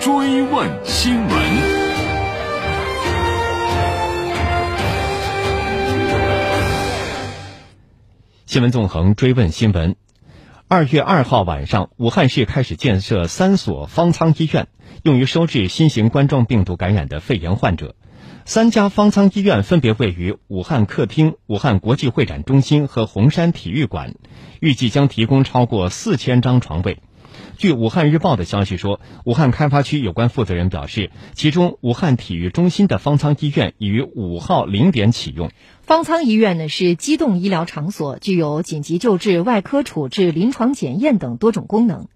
追问新闻。新闻纵横追问新闻。二月二号晚上，武汉市开始建设三所方舱医院，用于收治新型冠状病毒感染的肺炎患者。三家方舱医院分别位于武汉客厅、武汉国际会展中心和红山体育馆，预计将提供超过四千张床位。据武汉日报的消息说，武汉开发区有关负责人表示，其中武汉体育中心的方舱医院已于五号零点启用。方舱医院呢是机动医疗场所，具有紧急救治、外科处置、临床检验等多种功能。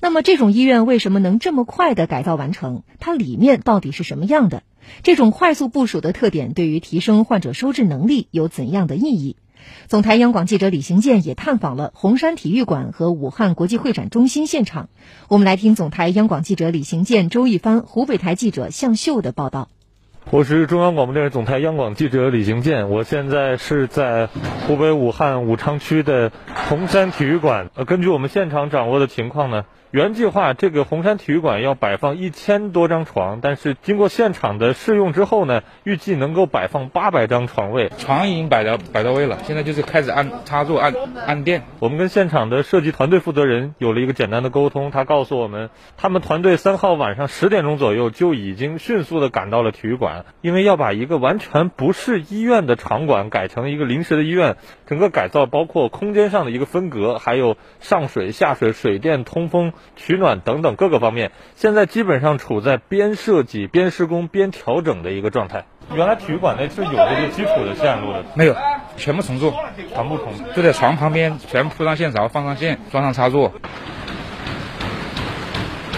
那么，这种医院为什么能这么快的改造完成？它里面到底是什么样的？这种快速部署的特点对于提升患者收治能力有怎样的意义？总台央广记者李行健也探访了红山体育馆和武汉国际会展中心现场。我们来听总台央广记者李行健、周一帆、湖北台记者向秀的报道。我是中央广播电视总台央广记者李行健，我现在是在湖北武汉武昌区的红山体育馆。呃，根据我们现场掌握的情况呢。原计划这个红山体育馆要摆放一千多张床，但是经过现场的试用之后呢，预计能够摆放八百张床位。床已经摆到摆到位了，现在就是开始安插座、安安电。我们跟现场的设计团队负责人有了一个简单的沟通，他告诉我们，他们团队三号晚上十点钟左右就已经迅速的赶到了体育馆，因为要把一个完全不是医院的场馆改成一个临时的医院，整个改造包括空间上的一个分隔，还有上水下水、水电、通风。取暖等等各个方面，现在基本上处在边设计边施工边调整的一个状态。原来体育馆内是有这个基础的线路的，没有，全部重做，全部重，就在床旁边全部铺上线槽，放上线，装上插座。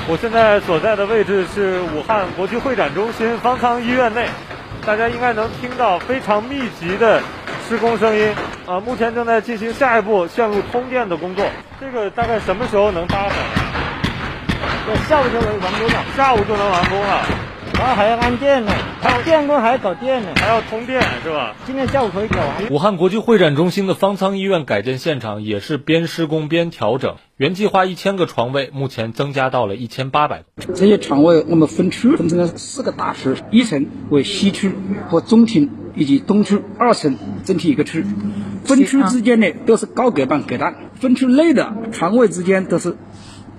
我现在所在的位置是武汉国际会展中心方舱医院内，大家应该能听到非常密集的施工声音。啊，目前正在进行下一步线路通电的工作。这个大概什么时候能搭上？对下午就能完工了。下午就能完工了，然后还要安电呢，还有电工还要搞电呢，还要通电是吧？今天下午可以搞完。武汉国际会展中心的方舱医院改建现场也是边施工边调整。原计划一千个床位，目前增加到了一千八百个。这些床位我们分区分成了四个大区，一层为西区和中庭以及东区，二层整体一个区。分区之间呢都是高隔板隔断，分区内的床位之间都是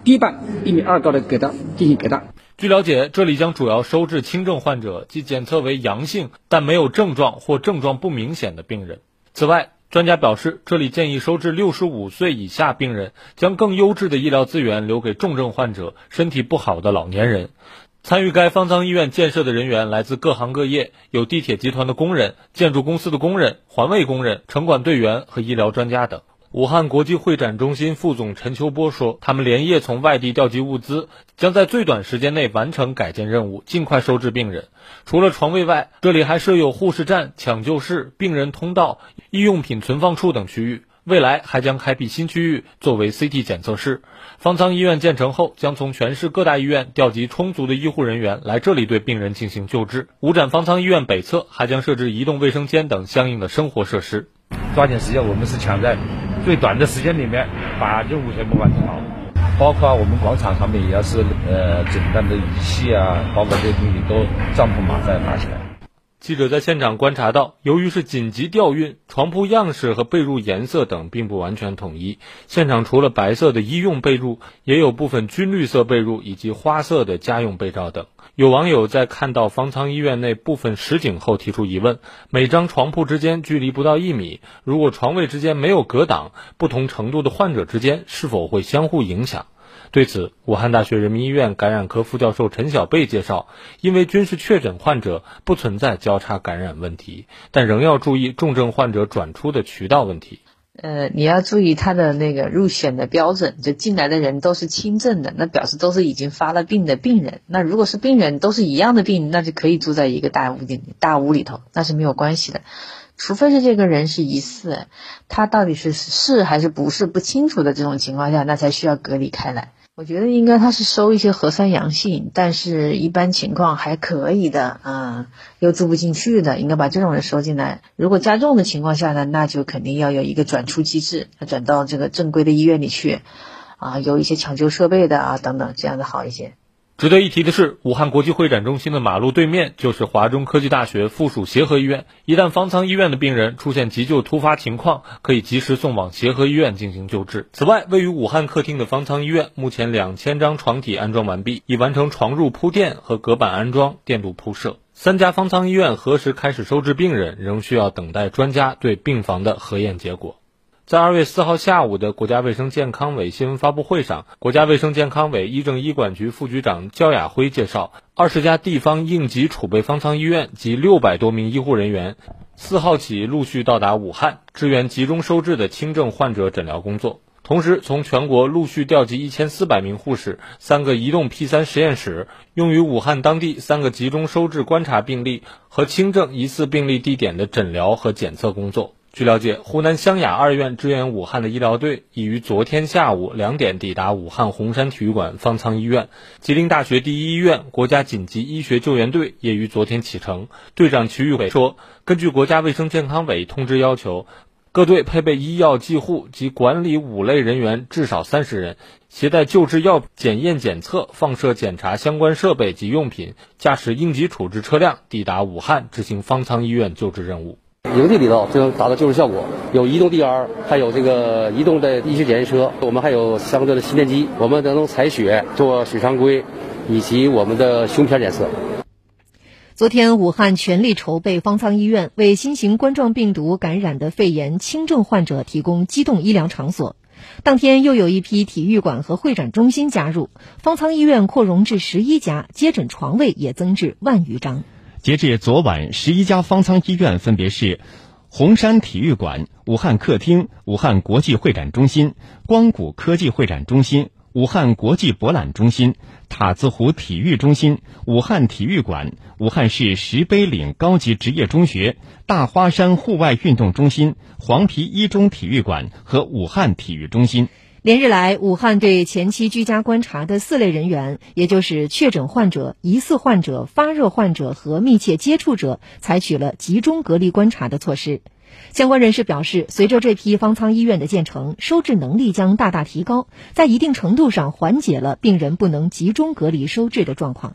低板一米二高的隔断进行隔断。据了解，这里将主要收治轻症患者，即检测为阳性但没有症状或症状不明显的病人。此外，专家表示，这里建议收治六十五岁以下病人，将更优质的医疗资源留给重症患者、身体不好的老年人。参与该方舱医院建设的人员来自各行各业，有地铁集团的工人、建筑公司的工人、环卫工人、城管队员和医疗专家等。武汉国际会展中心副总陈秋波说：“他们连夜从外地调集物资，将在最短时间内完成改建任务，尽快收治病人。除了床位外，这里还设有护士站、抢救室、病人通道、医用品存放处等区域。”未来还将开辟新区域作为 CT 检测室。方舱医院建成后，将从全市各大医院调集充足的医护人员来这里对病人进行救治。五展方舱医院北侧还将设置移动卫生间等相应的生活设施。抓紧时间，我们是抢在最短的时间里面把任务全部完成好。包括我们广场上面也要是呃诊断的仪器啊，包括这些东西都帐篷马上搭起来。记者在现场观察到，由于是紧急调运，床铺样式和被褥颜色等并不完全统一。现场除了白色的医用被褥，也有部分军绿色被褥以及花色的家用被罩等。有网友在看到方舱医院内部分实景后提出疑问：每张床铺之间距离不到一米，如果床位之间没有隔挡，不同程度的患者之间是否会相互影响？对此，武汉大学人民医院感染科副教授陈小贝介绍，因为均是确诊患者，不存在交叉感染问题，但仍要注意重症患者转出的渠道问题。呃，你要注意他的那个入选的标准，就进来的人都是轻症的，那表示都是已经发了病的病人。那如果是病人都是一样的病，那就可以住在一个大屋里大屋里头，那是没有关系的。除非是这个人是疑似，他到底是是还是不是不清楚的这种情况下，那才需要隔离开来。我觉得应该他是收一些核酸阳性，但是一般情况还可以的，嗯，又住不进去的，应该把这种人收进来。如果加重的情况下呢，那就肯定要有一个转出机制，转到这个正规的医院里去，啊，有一些抢救设备的啊等等，这样的好一些。值得一提的是，武汉国际会展中心的马路对面就是华中科技大学附属协和医院。一旦方舱医院的病人出现急救突发情况，可以及时送往协和医院进行救治。此外，位于武汉客厅的方舱医院，目前两千张床体安装完毕，已完成床褥铺垫和隔板安装、电路铺设。三家方舱医院何时开始收治病人，仍需要等待专家对病房的核验结果。在二月四号下午的国家卫生健康委新闻发布会上，国家卫生健康委医政医管局副局长焦亚辉介绍，二十家地方应急储备方舱医院及六百多名医护人员，四号起陆续到达武汉，支援集中收治的轻症患者诊疗工作。同时，从全国陆续调集一千四百名护士、三个移动 P 三实验室，用于武汉当地三个集中收治观察病例和轻症疑似病例地点的诊疗和检测工作。据了解，湖南湘雅二院支援武汉的医疗队已于昨天下午两点抵达武汉洪山体育馆方舱医院。吉林大学第一医院国家紧急医学救援队也于昨天启程。队长瞿玉伟说：“根据国家卫生健康委通知要求，各队配备医药技护及管理五类人员至少三十人，携带救治药、检验检测、放射检查相关设备及用品，驾驶应急处置车辆抵达武汉执行方舱医院救治任务。”营地里头就能达到救治效果，有移动 DR，还有这个移动的医学检验车，我们还有相对的心电机，我们能采血、做血常规，以及我们的胸片检测。昨天，武汉全力筹备方舱医院，为新型冠状病毒感染的肺炎轻症患者提供机动医疗场所。当天，又有一批体育馆和会展中心加入，方舱医院扩容至十一家，接诊床位也增至万余张。截至昨晚，十一家方舱医院分别是洪山体育馆、武汉客厅、武汉国际会展中心、光谷科技会展中心、武汉国际博览中心、塔子湖体育中心、武汉体育馆、武汉市石碑岭高级职业中学、大花山户外运动中心、黄陂一中体育馆和武汉体育中心。连日来，武汉对前期居家观察的四类人员，也就是确诊患者、疑似患者、发热患者和密切接触者，采取了集中隔离观察的措施。相关人士表示，随着这批方舱医院的建成，收治能力将大大提高，在一定程度上缓解了病人不能集中隔离收治的状况。